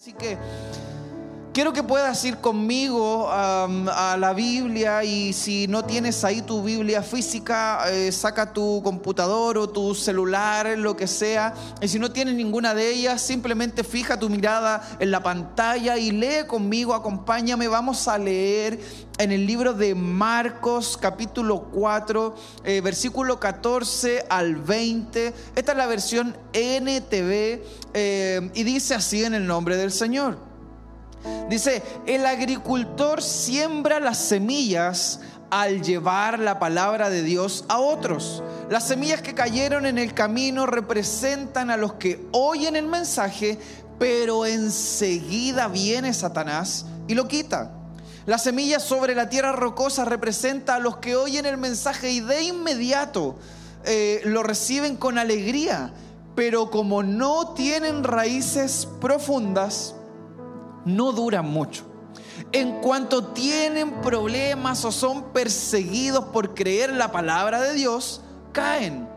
Así que quiero que puedas ir conmigo um, a la Biblia y si no tienes ahí tu Biblia física, eh, saca tu computador o tu celular, lo que sea. Y si no tienes ninguna de ellas, simplemente fija tu mirada en la pantalla y lee conmigo, acompáñame. Vamos a leer en el libro de Marcos capítulo 4, eh, versículo 14 al 20. Esta es la versión NTV eh, y dice así en el nombre del Señor. Dice, el agricultor siembra las semillas al llevar la palabra de Dios a otros. Las semillas que cayeron en el camino representan a los que oyen el mensaje, pero enseguida viene Satanás y lo quita. La semilla sobre la tierra rocosa representa a los que oyen el mensaje y de inmediato eh, lo reciben con alegría, pero como no tienen raíces profundas, no duran mucho. En cuanto tienen problemas o son perseguidos por creer la palabra de Dios, caen.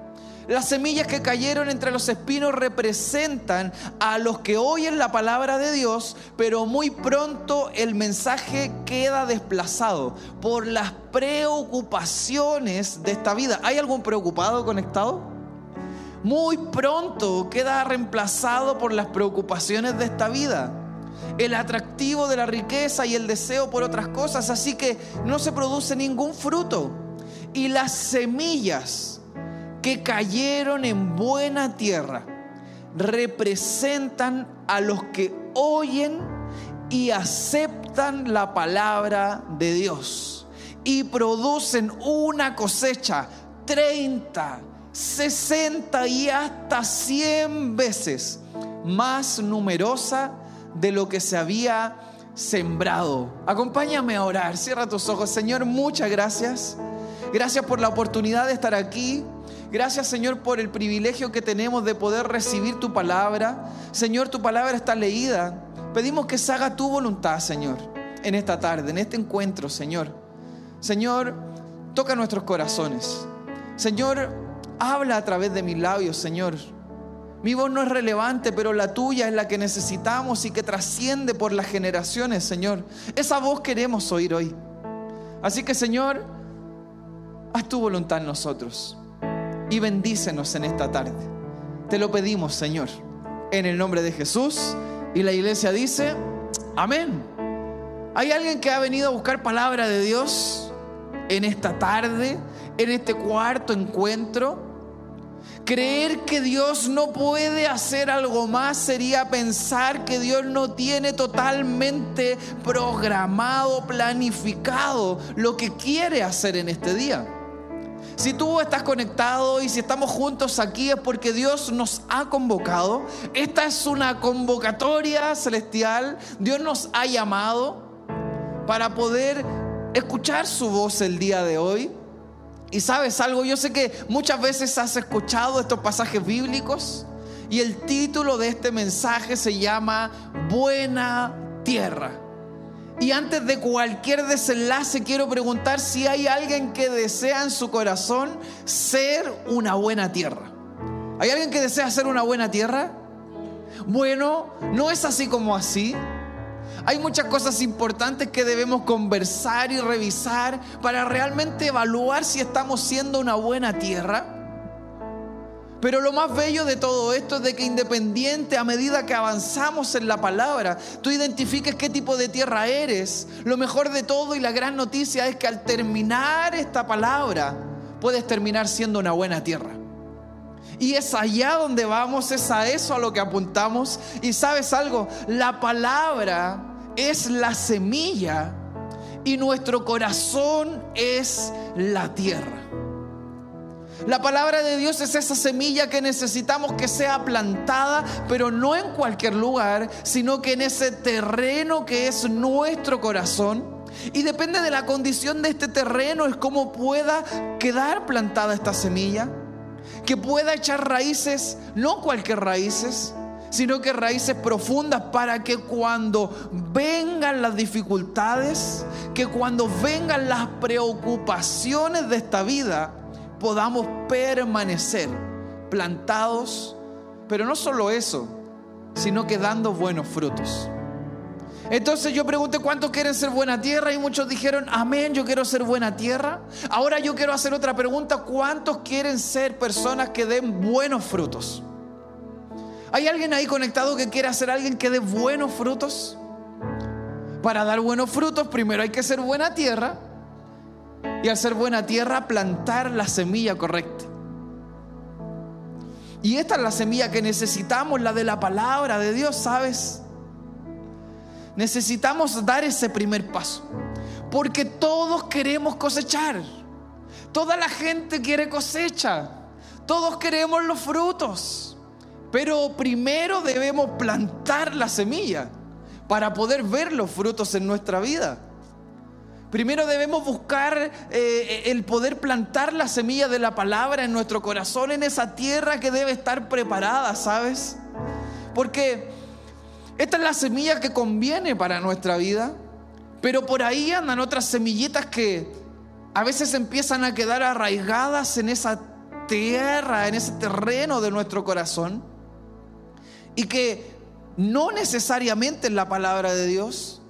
Las semillas que cayeron entre los espinos representan a los que oyen la palabra de Dios, pero muy pronto el mensaje queda desplazado por las preocupaciones de esta vida. ¿Hay algún preocupado conectado? Muy pronto queda reemplazado por las preocupaciones de esta vida el atractivo de la riqueza y el deseo por otras cosas, así que no se produce ningún fruto. Y las semillas que cayeron en buena tierra representan a los que oyen y aceptan la palabra de Dios y producen una cosecha 30, 60 y hasta 100 veces más numerosa de lo que se había sembrado. Acompáñame a orar, cierra tus ojos. Señor, muchas gracias. Gracias por la oportunidad de estar aquí. Gracias Señor por el privilegio que tenemos de poder recibir tu palabra. Señor, tu palabra está leída. Pedimos que se haga tu voluntad, Señor, en esta tarde, en este encuentro, Señor. Señor, toca nuestros corazones. Señor, habla a través de mis labios, Señor. Mi voz no es relevante, pero la tuya es la que necesitamos y que trasciende por las generaciones, Señor. Esa voz queremos oír hoy. Así que, Señor, haz tu voluntad en nosotros y bendícenos en esta tarde. Te lo pedimos, Señor, en el nombre de Jesús. Y la iglesia dice, amén. ¿Hay alguien que ha venido a buscar palabra de Dios en esta tarde, en este cuarto encuentro? Creer que Dios no puede hacer algo más sería pensar que Dios no tiene totalmente programado, planificado lo que quiere hacer en este día. Si tú estás conectado y si estamos juntos aquí es porque Dios nos ha convocado. Esta es una convocatoria celestial. Dios nos ha llamado para poder escuchar su voz el día de hoy y sabes algo, yo sé que muchas veces has escuchado estos pasajes bíblicos y el título de este mensaje se llama Buena Tierra. Y antes de cualquier desenlace quiero preguntar si hay alguien que desea en su corazón ser una buena tierra. ¿Hay alguien que desea ser una buena tierra? Bueno, no es así como así. Hay muchas cosas importantes que debemos conversar y revisar para realmente evaluar si estamos siendo una buena tierra. Pero lo más bello de todo esto es de que independiente a medida que avanzamos en la palabra, tú identifiques qué tipo de tierra eres. Lo mejor de todo y la gran noticia es que al terminar esta palabra, puedes terminar siendo una buena tierra. Y es allá donde vamos, es a eso a lo que apuntamos. Y sabes algo, la palabra es la semilla y nuestro corazón es la tierra. La palabra de Dios es esa semilla que necesitamos que sea plantada, pero no en cualquier lugar, sino que en ese terreno que es nuestro corazón. Y depende de la condición de este terreno, es cómo pueda quedar plantada esta semilla, que pueda echar raíces, no cualquier raíces, sino que raíces profundas para que cuando vengan las dificultades, que cuando vengan las preocupaciones de esta vida, podamos permanecer plantados. Pero no solo eso, sino que dando buenos frutos. Entonces yo pregunté cuántos quieren ser buena tierra y muchos dijeron, amén, yo quiero ser buena tierra. Ahora yo quiero hacer otra pregunta, ¿cuántos quieren ser personas que den buenos frutos? ¿Hay alguien ahí conectado que quiera ser alguien que dé buenos frutos? Para dar buenos frutos primero hay que ser buena tierra y al ser buena tierra plantar la semilla correcta. Y esta es la semilla que necesitamos, la de la palabra de Dios, ¿sabes? Necesitamos dar ese primer paso. Porque todos queremos cosechar. Toda la gente quiere cosecha. Todos queremos los frutos. Pero primero debemos plantar la semilla para poder ver los frutos en nuestra vida. Primero debemos buscar eh, el poder plantar la semilla de la palabra en nuestro corazón, en esa tierra que debe estar preparada, ¿sabes? Porque esta es la semilla que conviene para nuestra vida, pero por ahí andan otras semillitas que a veces empiezan a quedar arraigadas en esa tierra, en ese terreno de nuestro corazón, y que no necesariamente es la palabra de Dios.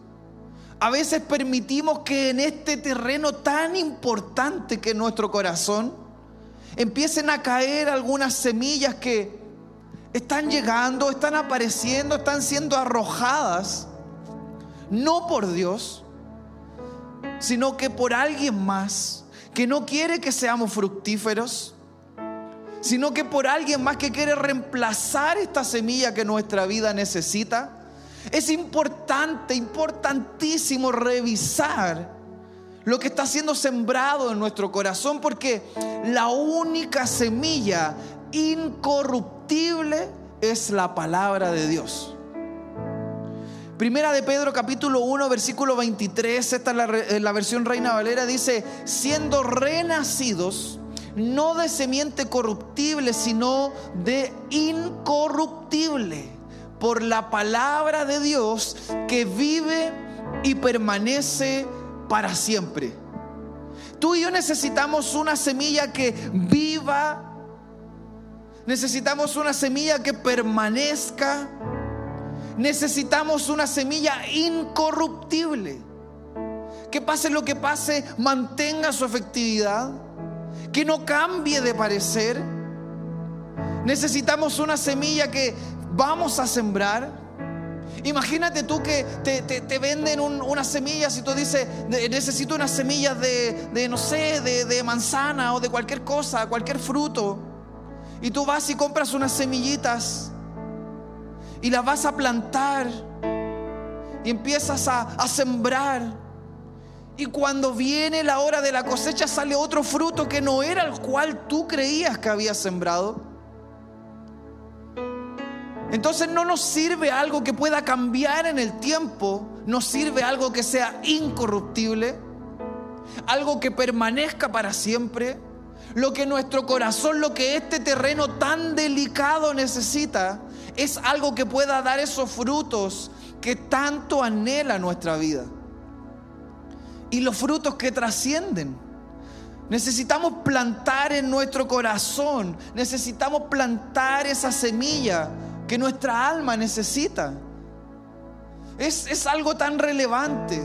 A veces permitimos que en este terreno tan importante que es nuestro corazón, empiecen a caer algunas semillas que están llegando, están apareciendo, están siendo arrojadas, no por Dios, sino que por alguien más que no quiere que seamos fructíferos, sino que por alguien más que quiere reemplazar esta semilla que nuestra vida necesita. Es importante, importantísimo revisar lo que está siendo sembrado en nuestro corazón, porque la única semilla incorruptible es la palabra de Dios. Primera de Pedro capítulo 1 versículo 23, esta es la, eh, la, versión Reina Valera, dice, siendo renacidos, no de semiente corruptible, sino de incorruptible, por la palabra de Dios que vive y permanece para siempre. Tú y yo necesitamos una semilla que viva Necesitamos una semilla que permanezca. Necesitamos una semilla incorruptible. Que pase lo que pase, mantenga su efectividad. Que no cambie de parecer. Necesitamos una semilla que vamos a sembrar. Imagínate tú que te, venden unas semillas y tú dices, necesito unas semillas de, no sé, de, manzana o de cualquier cosa, cualquier fruto. Y tú vas y compras unas semillitas y las vas a plantar y empiezas a sembrar. Y cuando viene la hora de la cosecha sale otro fruto que no era el cual tú creías que habías sembrado. Entonces no nos sirve algo que pueda cambiar en el tiempo, nos sirve algo que sea incorruptible, algo que permanezca para siempre lo que nuestro corazón, lo que este terreno tan delicado necesita, es algo que pueda dar esos frutos que tanto anhela nuestra vida. Y los frutos que trascienden. Necesitamos plantar en nuestro corazón, necesitamos plantar esa semilla que nuestra alma necesita. Es, es algo tan relevante.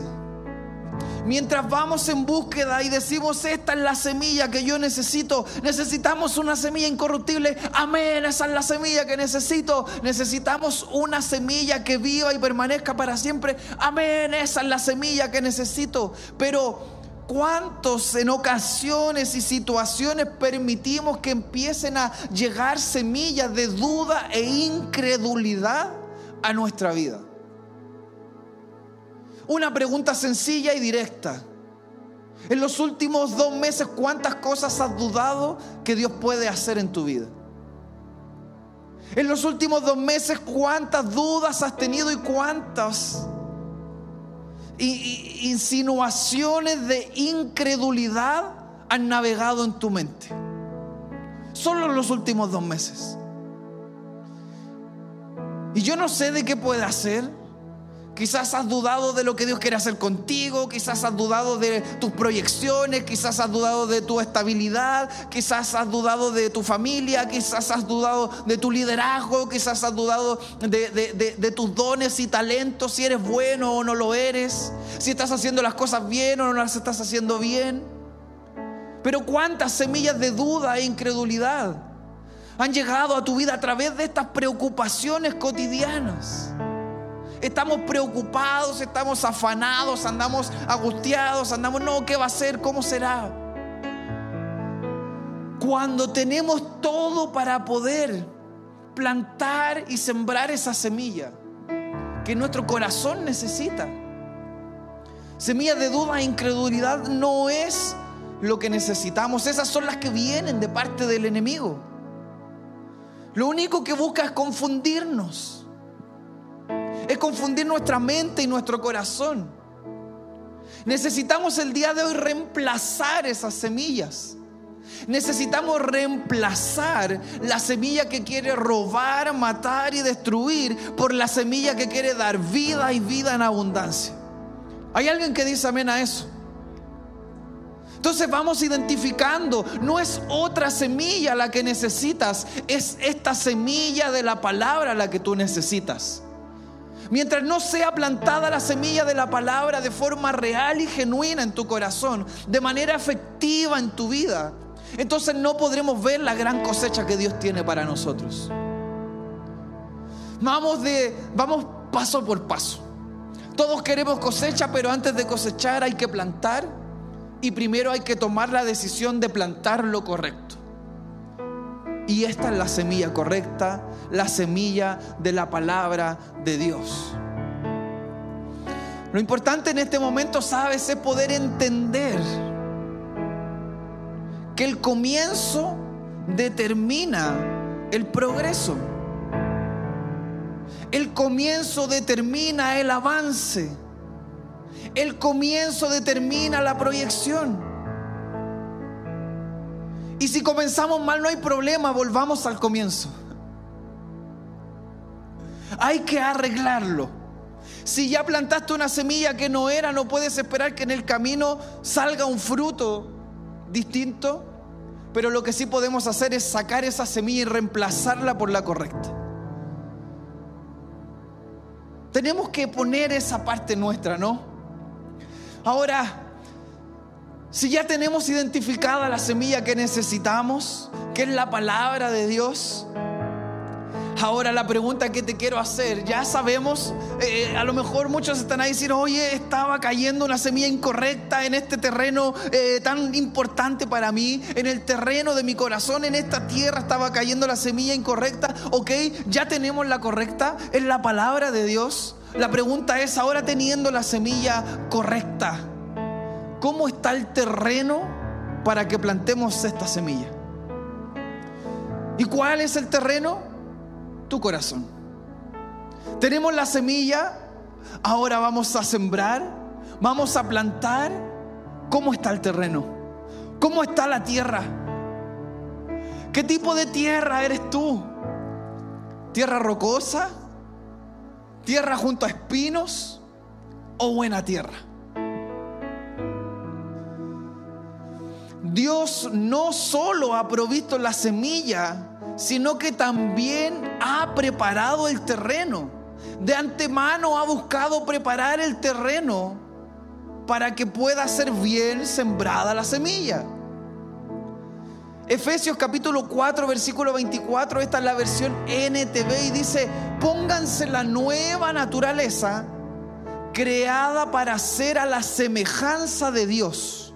Mientras vamos en búsqueda y decimos, esta es la semilla que yo necesito, necesitamos una semilla incorruptible, amén, esa es la semilla que necesito, necesitamos una semilla que viva y permanezca para siempre, amén, esa es la semilla que necesito. Pero ¿Cuántos en ocasiones y situaciones permitimos que empiecen a llegar semillas de duda e incredulidad a nuestra vida? Una pregunta sencilla y directa. En los últimos dos meses, ¿cuántas cosas has dudado que Dios puede hacer en tu vida? En los últimos dos meses, ¿cuántas dudas has tenido y cuántas insinuaciones de incredulidad han navegado en tu mente? Solo en los últimos dos meses. Y yo no sé de qué puede hacer Quizás has dudado de lo que Dios quiere hacer contigo, quizás has dudado de tus proyecciones, quizás has dudado de tu estabilidad, quizás has dudado de tu familia, quizás has dudado de tu liderazgo, quizás has dudado de, tus dones y talentos, si eres bueno o no lo eres, si estás haciendo las cosas bien o no las estás haciendo bien. Pero cuántas semillas de duda e incredulidad han llegado a tu vida a través de estas preocupaciones cotidianas. Estamos preocupados, estamos afanados, andamos angustiados, andamos, no, ¿qué va a ser? ¿Cómo será? Cuando tenemos todo para poder plantar y sembrar esa semilla que nuestro corazón necesita. Semilla de duda e incredulidad no es lo que necesitamos, esas son las que vienen de parte del enemigo. Lo único que busca es confundirnos es confundir nuestra mente y nuestro corazón. Necesitamos el día de hoy reemplazar esas semillas. Necesitamos reemplazar la semilla que quiere robar, matar y destruir por la semilla que quiere dar vida y vida en abundancia. ¿Hay alguien que dice amén a eso? Entonces vamos identificando, no es otra semilla la que necesitas, es esta semilla de la palabra la que tú necesitas. Mientras no sea plantada la semilla de la palabra de forma real y genuina en tu corazón, de manera efectiva en tu vida, entonces no podremos ver la gran cosecha que Dios tiene para nosotros. Vamos de vamos paso por paso. Todos queremos cosecha, pero antes de cosechar hay que plantar y primero hay que tomar la decisión de plantar lo correcto. Y esta es la semilla correcta, la semilla de la palabra de Dios. Lo importante en este momento, sabes, es poder entender que el comienzo determina el progreso. El comienzo determina el avance. El comienzo determina la proyección. Y si comenzamos mal no hay problema, volvamos al comienzo. Hay que arreglarlo. Si ya plantaste una semilla que no era, no puedes esperar que en el camino salga un fruto distinto. Pero lo que sí podemos hacer es sacar esa semilla y reemplazarla por la correcta. Tenemos que poner esa parte nuestra, ¿no? Ahora, si ya tenemos identificada la semilla que necesitamos, que es la palabra de Dios, Ahora la pregunta que te quiero hacer, ya sabemos, eh, a lo mejor muchos están ahí diciendo, oye, estaba cayendo una semilla incorrecta en este terreno eh, tan importante para mí, en el terreno de mi corazón, en esta tierra estaba cayendo la semilla incorrecta, ok, ya tenemos la correcta, es la palabra de Dios. La pregunta es, ahora teniendo la semilla correcta, ¿Cómo está el terreno para que plantemos esta semilla? ¿Y cuál es el terreno? Tu corazón. Tenemos la semilla, ahora vamos a sembrar, vamos a plantar. ¿Cómo está el terreno? ¿Cómo está la tierra? ¿Qué tipo de tierra eres tú? ¿Tierra rocosa? ¿Tierra junto a espinos? ¿O buena tierra? Dios no solo ha provisto la semilla, sino que también ha preparado el terreno. De antemano ha buscado preparar el terreno para que pueda ser bien sembrada la semilla. Efesios capítulo 4, versículo 24, esta es la versión NTV y dice, pónganse la nueva naturaleza creada para ser a la semejanza de Dios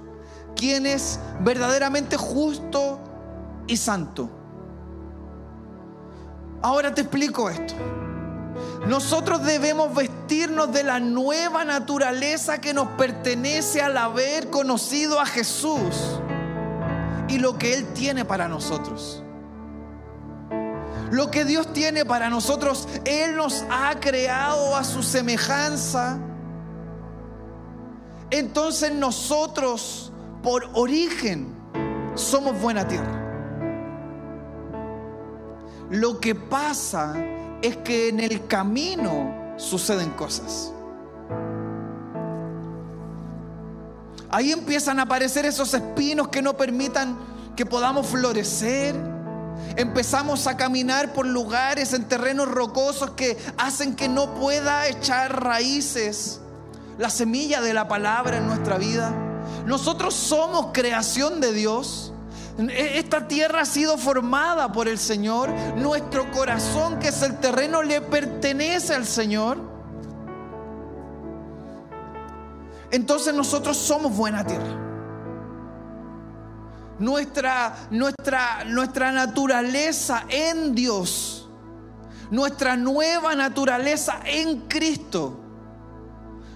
quien es verdaderamente justo y santo. Ahora te explico esto. Nosotros debemos vestirnos de la nueva naturaleza que nos pertenece al haber conocido a Jesús y lo que Él tiene para nosotros. Lo que Dios tiene para nosotros, Él nos ha creado a su semejanza. Entonces nosotros por origen somos buena tierra. Lo que pasa es que en el camino suceden cosas. Ahí empiezan a aparecer esos espinos que no permitan que podamos florecer. Empezamos a caminar por lugares en terrenos rocosos que hacen que no pueda echar raíces la semilla de la palabra en nuestra vida. Nosotros somos creación de Dios. E, esta tierra ha sido formada por el Señor. Nuestro corazón, que es el terreno, le pertenece al Señor. Entonces nosotros somos buena tierra. Nuestra, nuestra, nuestra naturaleza en Dios, nuestra nueva naturaleza en Cristo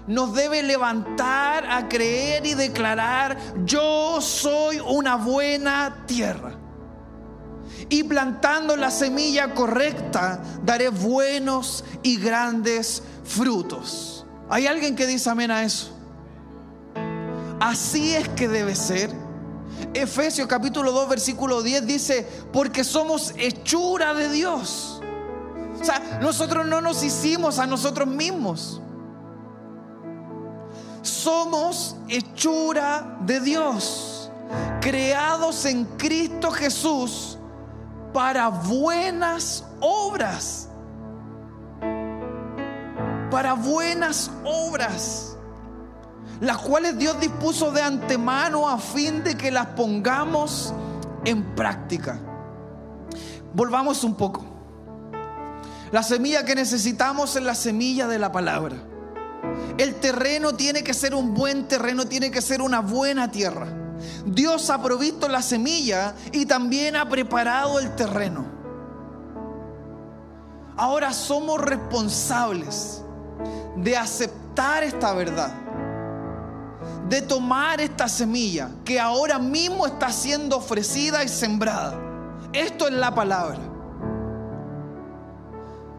nos debe levantar a creer y declarar, yo soy una buena tierra. Y plantando la semilla correcta, daré buenos y grandes frutos. ¿Hay alguien que dice amén a eso? Así es que debe ser. Efesios capítulo 2 versículo 10 dice, porque somos hechura de Dios. O sea, nosotros no nos hicimos a nosotros mismos somos hechura de Dios, creados en Cristo Jesús para buenas obras. Para buenas obras, las cuales Dios dispuso de antemano a fin de que las pongamos en práctica. Volvamos un poco. La semilla que necesitamos es la semilla de la palabra. El terreno tiene que ser un buen terreno, tiene que ser una buena tierra. Dios ha provisto la semilla y también ha preparado el terreno. Ahora somos responsables de aceptar esta verdad, de tomar esta semilla que ahora mismo está siendo ofrecida y sembrada. Esto es la palabra.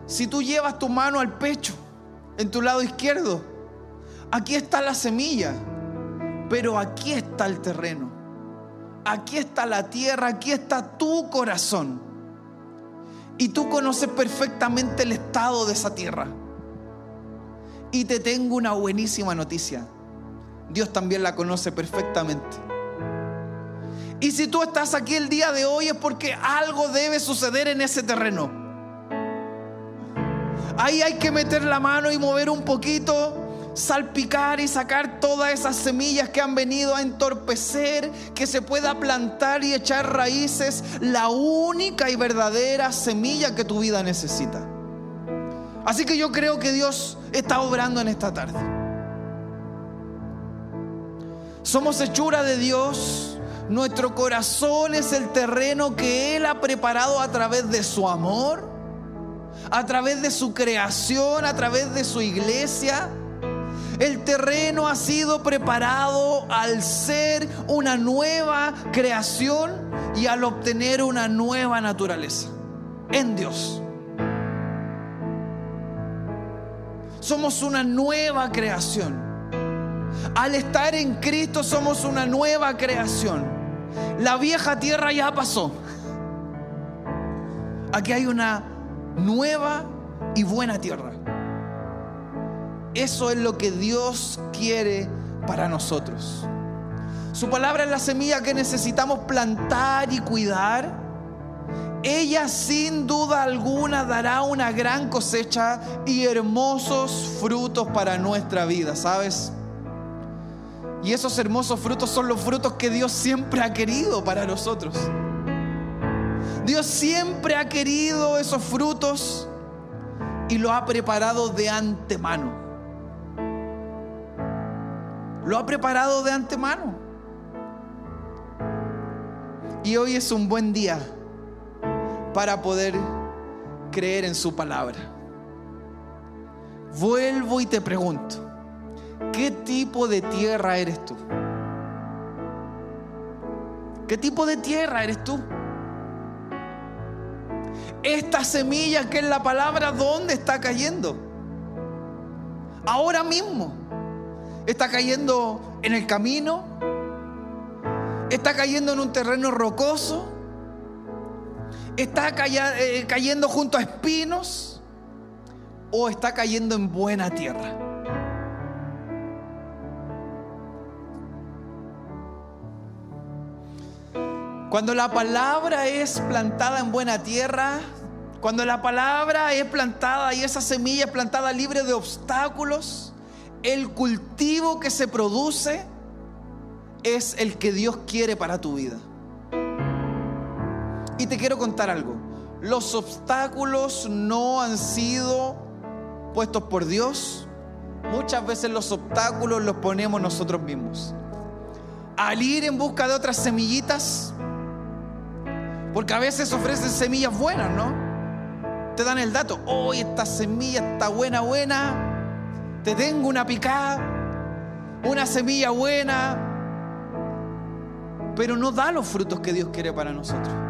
Si tú llevas tu mano al pecho, en tu lado izquierdo. Aquí está la semilla, pero aquí está el terreno. Aquí está la tierra, aquí está tu corazón. Y tú conoces perfectamente el estado de esa tierra. Y te tengo una buenísima noticia. Dios también la conoce perfectamente. Y si tú estás aquí el día de hoy es porque algo debe suceder en ese terreno. Ahí hay que meter la mano y mover un poquito, salpicar y sacar todas esas semillas que han venido a entorpecer, que se pueda plantar y echar raíces, la única y verdadera semilla que tu vida necesita. Así que yo creo que Dios está obrando en esta tarde. Somos hechura de Dios. Nuestro corazón es el terreno que Él ha preparado a través de su amor a través de su creación, a través de su iglesia. El terreno ha sido preparado al ser una nueva creación y al obtener una nueva naturaleza en Dios. Somos una nueva creación. Al estar en Cristo somos una nueva creación. La vieja tierra ya pasó. Aquí hay una nueva y buena tierra. Eso es lo que Dios quiere para nosotros. Su palabra es la semilla que necesitamos plantar y cuidar. Ella sin duda alguna dará una gran cosecha y hermosos frutos para nuestra vida, ¿sabes? Y esos hermosos frutos son los frutos que Dios siempre ha querido para nosotros. Dios siempre ha querido esos frutos y lo ha preparado de antemano. Lo ha preparado de antemano. Y hoy es un buen día para poder creer en su palabra. Vuelvo y te pregunto, ¿qué tipo de tierra eres tú? ¿Qué tipo de tierra eres tú? esta semilla que es la palabra, ¿dónde está cayendo? Ahora mismo está cayendo en el camino, está cayendo en un terreno rocoso, está eh, cayendo junto a espinos. O está cayendo en buena tierra. Cuando la palabra es plantada en buena tierra, cuando la palabra es plantada y esa semilla es plantada libre de obstáculos, el cultivo que se produce es el que Dios quiere para tu vida. Y te quiero contar algo. Los obstáculos no han sido puestos por Dios. Muchas veces los obstáculos los ponemos nosotros mismos. Al ir en busca de otras semillitas, porque a veces ofrecen semillas buenas, ¿no? Te dan el dato, hoy esta semilla está buena, buena. Te tengo una picada, una semilla buena, pero no da los frutos que Dios quiere para nosotros.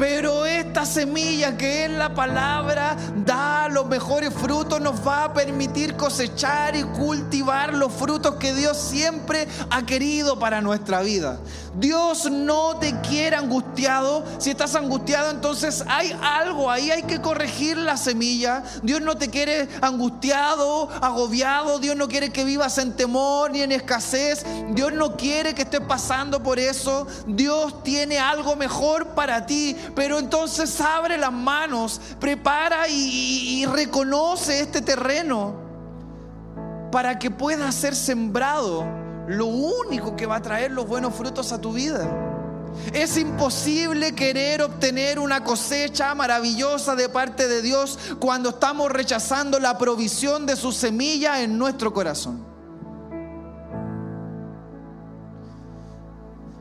Pero esta semilla que es la palabra da los mejores frutos, nos va a permitir cosechar y cultivar los frutos que Dios siempre ha querido para nuestra vida. Dios no te quiere angustiado. Si estás angustiado, entonces hay algo ahí, hay que corregir la semilla. Dios no te quiere angustiado, agobiado. Dios no quiere que vivas en temor ni en escasez. Dios no quiere que estés pasando por eso. Dios tiene algo mejor para ti. Pero entonces abre las manos, prepara y, reconoce este terreno para que pueda ser sembrado lo único que va a traer los buenos frutos a tu vida. Es imposible querer obtener una cosecha maravillosa de parte de Dios cuando estamos rechazando la provisión de su semilla en nuestro corazón.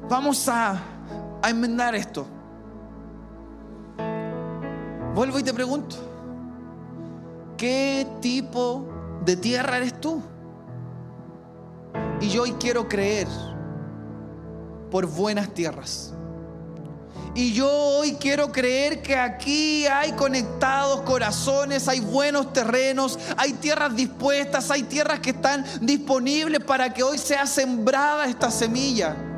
Vamos a, a enmendar esto. Vuelvo y te pregunto, ¿qué tipo de tierra eres tú? Y yo hoy quiero creer por buenas tierras. Y yo hoy quiero creer que aquí hay conectados corazones, hay buenos terrenos, hay tierras dispuestas, hay tierras que están disponibles para que hoy sea sembrada esta semilla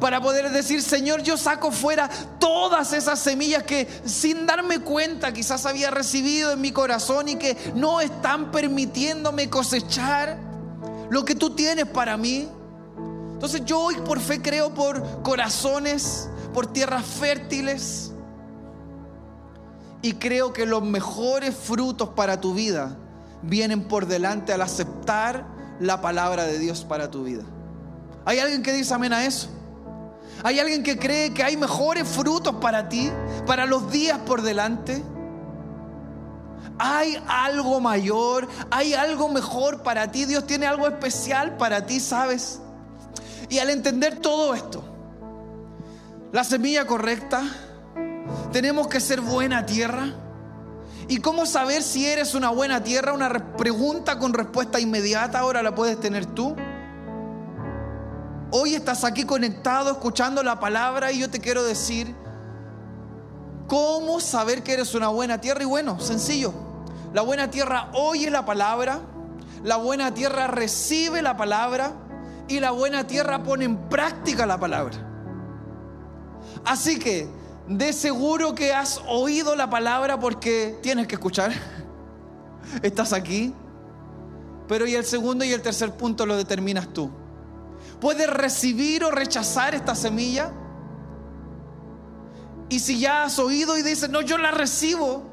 para poder decir, Señor, yo saco fuera todas esas semillas que sin darme cuenta quizás había recibido en mi corazón y que no están permitiéndome cosechar lo que tú tienes para mí. Entonces yo hoy por fe creo por corazones, por tierras fértiles y creo que los mejores frutos para tu vida vienen por delante al aceptar la palabra de Dios para tu vida. ¿Hay alguien que dice amén a eso? ¿Hay alguien que cree que hay mejores frutos para ti, para los días por delante? Hay algo mayor, hay algo mejor para ti. Dios tiene algo especial para ti, ¿sabes? Y al entender todo esto, la semilla correcta, tenemos que ser buena tierra. ¿Y cómo saber si eres una buena tierra? Una pregunta con respuesta inmediata, ahora la puedes tener tú. Hoy estás aquí conectado, escuchando la palabra y yo te quiero decir, ¿cómo saber que eres una buena tierra? Y bueno, sencillo, la buena tierra oye la palabra, la buena tierra recibe la palabra y la buena tierra pone en práctica la palabra. Así que, de seguro que has oído la palabra porque tienes que escuchar. Estás aquí. Pero y el segundo y el tercer punto lo determinas tú. Puedes recibir o rechazar esta semilla. Y si ya has oído y dices, no, yo la recibo,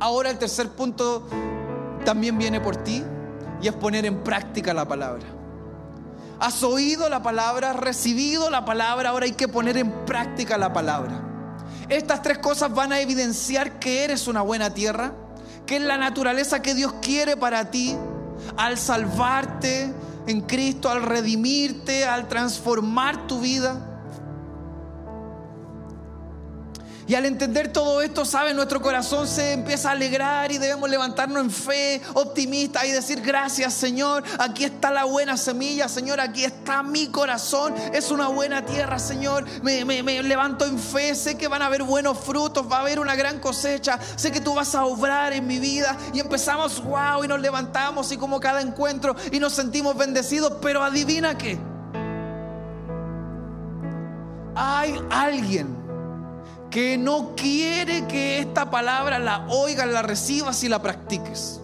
ahora el tercer punto también viene por ti y es poner en práctica la palabra. Has oído la palabra, has recibido la palabra, ahora hay que poner en práctica la palabra. Estas tres cosas van a evidenciar que eres una buena tierra, que es la naturaleza que Dios quiere para ti al salvarte, en Cristo, al redimirte, al transformar tu vida. Y al entender todo esto, ¿sabe? Nuestro corazón se empieza a alegrar y debemos levantarnos en fe optimista y decir, gracias Señor, aquí está la buena semilla, Señor, aquí está mi corazón, es una buena tierra, Señor. Me, me levanto en fe, sé que van a haber buenos frutos, va a haber una gran cosecha, sé que tú vas a obrar en mi vida. Y empezamos, wow, y nos levantamos y como cada encuentro y nos sentimos bendecidos, pero adivina qué. Hay alguien que no quiere que esta palabra la oigas, la recibas y la practiques.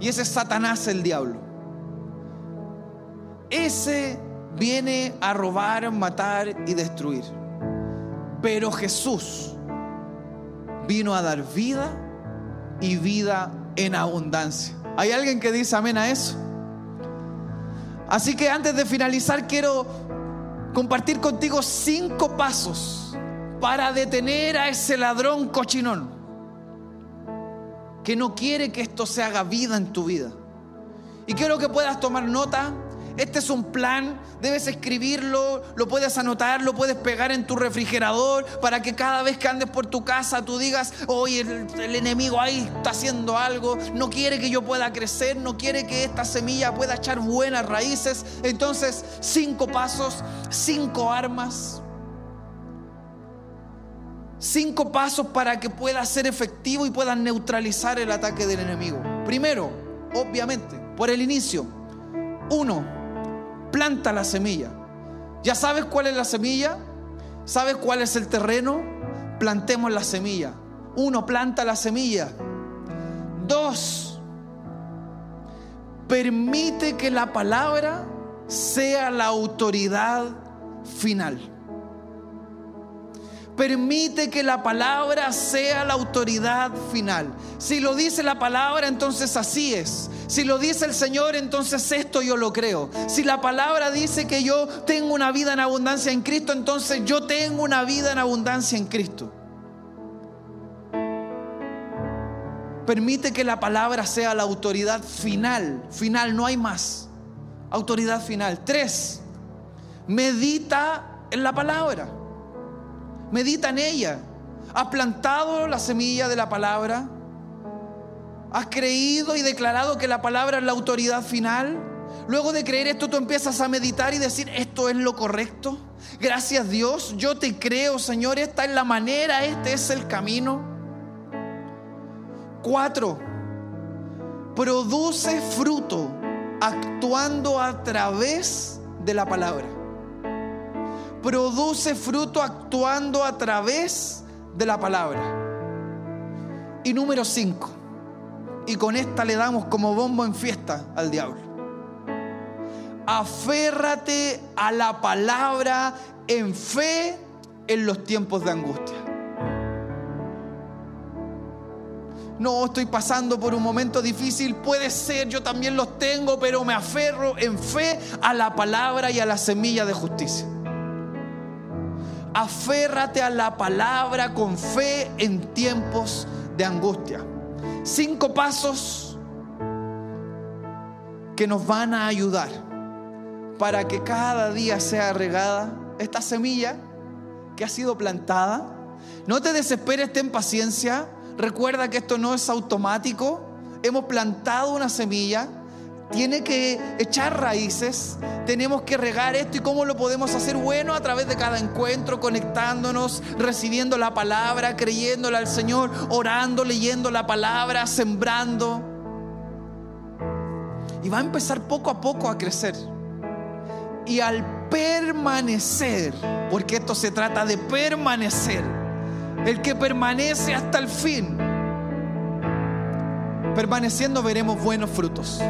Y ese es Satanás el diablo. Ese viene a robar, matar y destruir. Pero Jesús vino a dar vida y vida en abundancia. ¿Hay alguien que dice amén a eso? Así que antes de finalizar quiero compartir contigo cinco pasos para detener a ese ladrón cochinón que no quiere que esto se haga vida en tu vida. Y quiero que puedas tomar nota este es un plan, debes escribirlo, lo puedes anotar, lo puedes pegar en tu refrigerador para que cada vez que andes por tu casa tú digas, oye, el, enemigo ahí está haciendo algo, no quiere que yo pueda crecer, no quiere que esta semilla pueda echar buenas raíces. Entonces, cinco pasos, cinco armas. Cinco pasos para que pueda ser efectivo y puedas neutralizar el ataque del enemigo. Primero, obviamente, por el inicio. Uno, planta la semilla. ¿Ya sabes cuál es la semilla? ¿Sabes cuál es el terreno? Plantemos la semilla. Uno, planta la semilla. Dos, permite que la palabra sea la autoridad final. Permite que la palabra sea la autoridad final. Si lo dice la palabra, entonces así es. Si lo dice el Señor, entonces esto yo lo creo. Si la palabra dice que yo tengo una vida en abundancia en Cristo, entonces yo tengo una vida en abundancia en Cristo. Permite que la palabra sea la autoridad final. Final, no hay más. Autoridad final. Tres, medita en la palabra. Medita en ella. ¿Has plantado la semilla de la palabra? ¿Has creído y declarado que la palabra es la autoridad final? Luego de creer esto, tú empiezas a meditar y decir, esto es lo correcto. Gracias Dios, yo te creo, Señor, esta es la manera, este es el camino. Cuatro, produce fruto actuando a través de la palabra. Produce fruto actuando a través de la palabra. Y número cinco, y con esta le damos como bombo en fiesta al diablo. Aférrate a la palabra en fe en los tiempos de angustia. No, estoy pasando por un momento difícil, puede ser, yo también los tengo, pero me aferro en fe a la palabra y a la semilla de justicia. Aférrate a la palabra con fe en tiempos de angustia cinco pasos que nos van a ayudar para que cada día sea regada esta semilla que ha sido plantada. No te desesperes, ten paciencia. Recuerda que esto no es automático. Hemos plantado una semilla tiene que echar raíces, tenemos que regar esto y cómo lo podemos hacer bueno a través de cada encuentro, conectándonos, recibiendo la palabra, creyéndole al Señor, orando, leyendo la palabra, sembrando. Y va a empezar poco a poco a crecer. Y al permanecer, porque esto se trata de permanecer, el que permanece hasta el fin, permaneciendo veremos buenos frutos.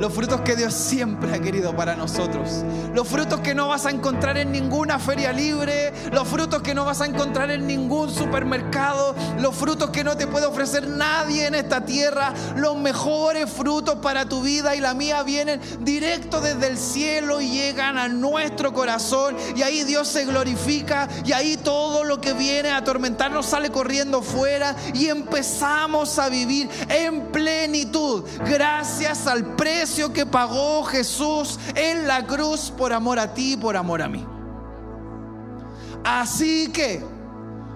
Los frutos que Dios siempre ha querido para nosotros. Los frutos que no vas a encontrar en ninguna feria libre. Los frutos que no vas a encontrar en ningún supermercado. Los frutos que no te puede ofrecer nadie en esta tierra. Los mejores frutos para tu vida y la mía vienen directo desde el cielo y llegan a nuestro corazón. Y ahí Dios se glorifica. Y ahí todo lo que viene a atormentarnos sale corriendo fuera. Y empezamos a vivir en plenitud. Gracias al precio que pagó Jesús en la cruz por amor a ti por amor a mí. Así que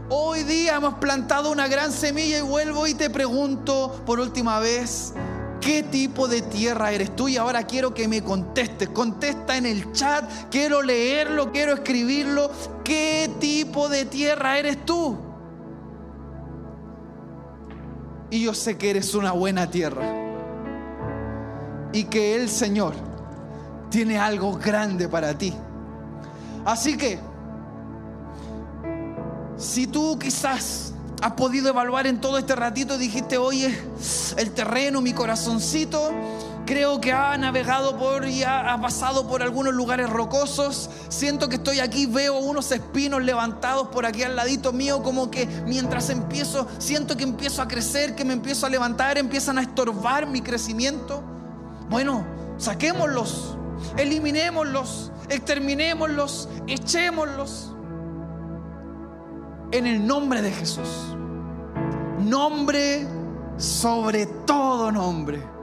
hoy día hemos plantado una gran semilla y vuelvo y te pregunto por última vez, ¿qué tipo de tierra eres tú? Y ahora quiero que me contestes. Contesta en el chat, quiero leerlo, quiero escribirlo. ¿Qué tipo de tierra eres tú? Y yo sé que eres una buena tierra y que el Señor tiene algo grande para ti. Así que, si tú quizás has podido evaluar en todo este ratito, dijiste, oye, el terreno, mi corazoncito, Creo que ha navegado por y ha, pasado por algunos lugares rocosos. Siento que estoy aquí, veo unos espinos levantados por aquí al ladito mío, como que mientras empiezo, siento que empiezo a crecer, que me empiezo a levantar, empiezan a estorbar mi crecimiento. Bueno, saquémoslos, eliminémoslos, exterminémoslos, echémoslos. En el nombre de Jesús. Nombre sobre todo nombre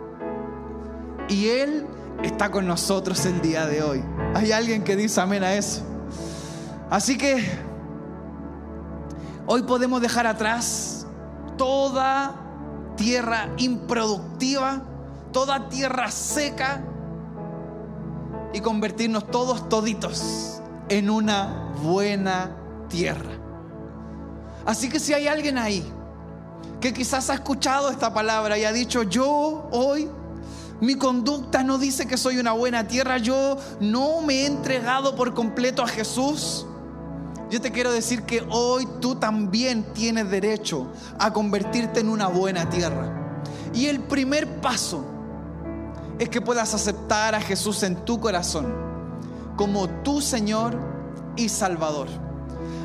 y Él está con nosotros el día de hoy. Hay alguien que dice amén a eso. Así que hoy podemos dejar atrás toda tierra improductiva, toda tierra seca y convertirnos todos toditos en una buena tierra. Así que si hay alguien ahí que quizás ha escuchado esta palabra y ha dicho, yo hoy mi conducta no dice que soy una buena tierra, yo no me he entregado por completo a Jesús. Yo te quiero decir que hoy tú también tienes derecho a convertirte en una buena tierra. Y el primer paso es que puedas aceptar a Jesús en tu corazón como tu Señor y Salvador.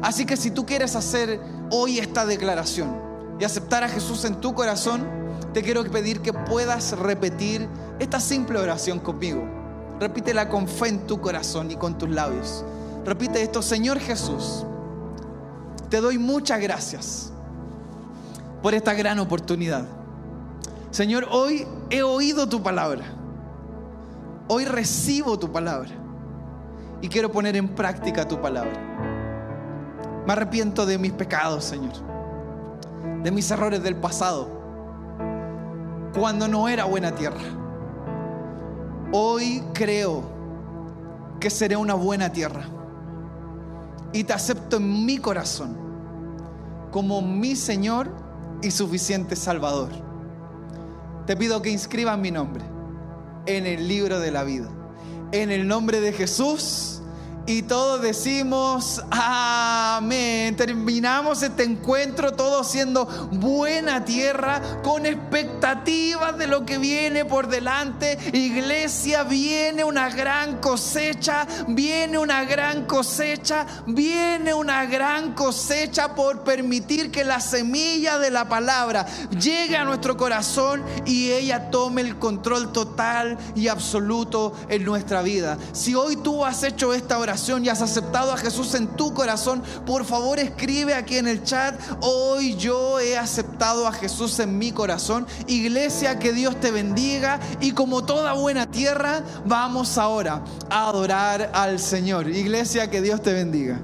Así que si tú quieres hacer hoy esta declaración y aceptar a Jesús en tu corazón, te quiero pedir que puedas repetir esta simple oración conmigo. Repítela con fe en tu corazón y con tus labios. Repite esto, Señor Jesús, te doy muchas gracias por esta gran oportunidad. Señor, hoy he oído tu palabra. Hoy recibo tu palabra. Y quiero poner en práctica tu palabra. Me arrepiento de mis pecados, Señor. De mis errores del pasado cuando no era buena tierra. Hoy creo que seré una buena tierra y te acepto en mi corazón como mi Señor y suficiente Salvador. Te pido que inscriban mi nombre en el libro de la vida. En el nombre de Jesús y todos decimos amén. Terminamos este encuentro todos siendo buena tierra con expectativas de lo que viene por delante. Iglesia, viene una gran cosecha, viene una gran cosecha, viene una gran cosecha por permitir que la semilla de la palabra llegue a nuestro corazón y ella tome el control total y absoluto en nuestra vida. Si hoy tú has hecho esta y has aceptado a Jesús en tu corazón, por favor escribe aquí en el chat, hoy yo he aceptado a Jesús en mi corazón. Iglesia, que Dios te bendiga y como toda buena tierra, vamos ahora a adorar al Señor. Iglesia, que Dios te bendiga.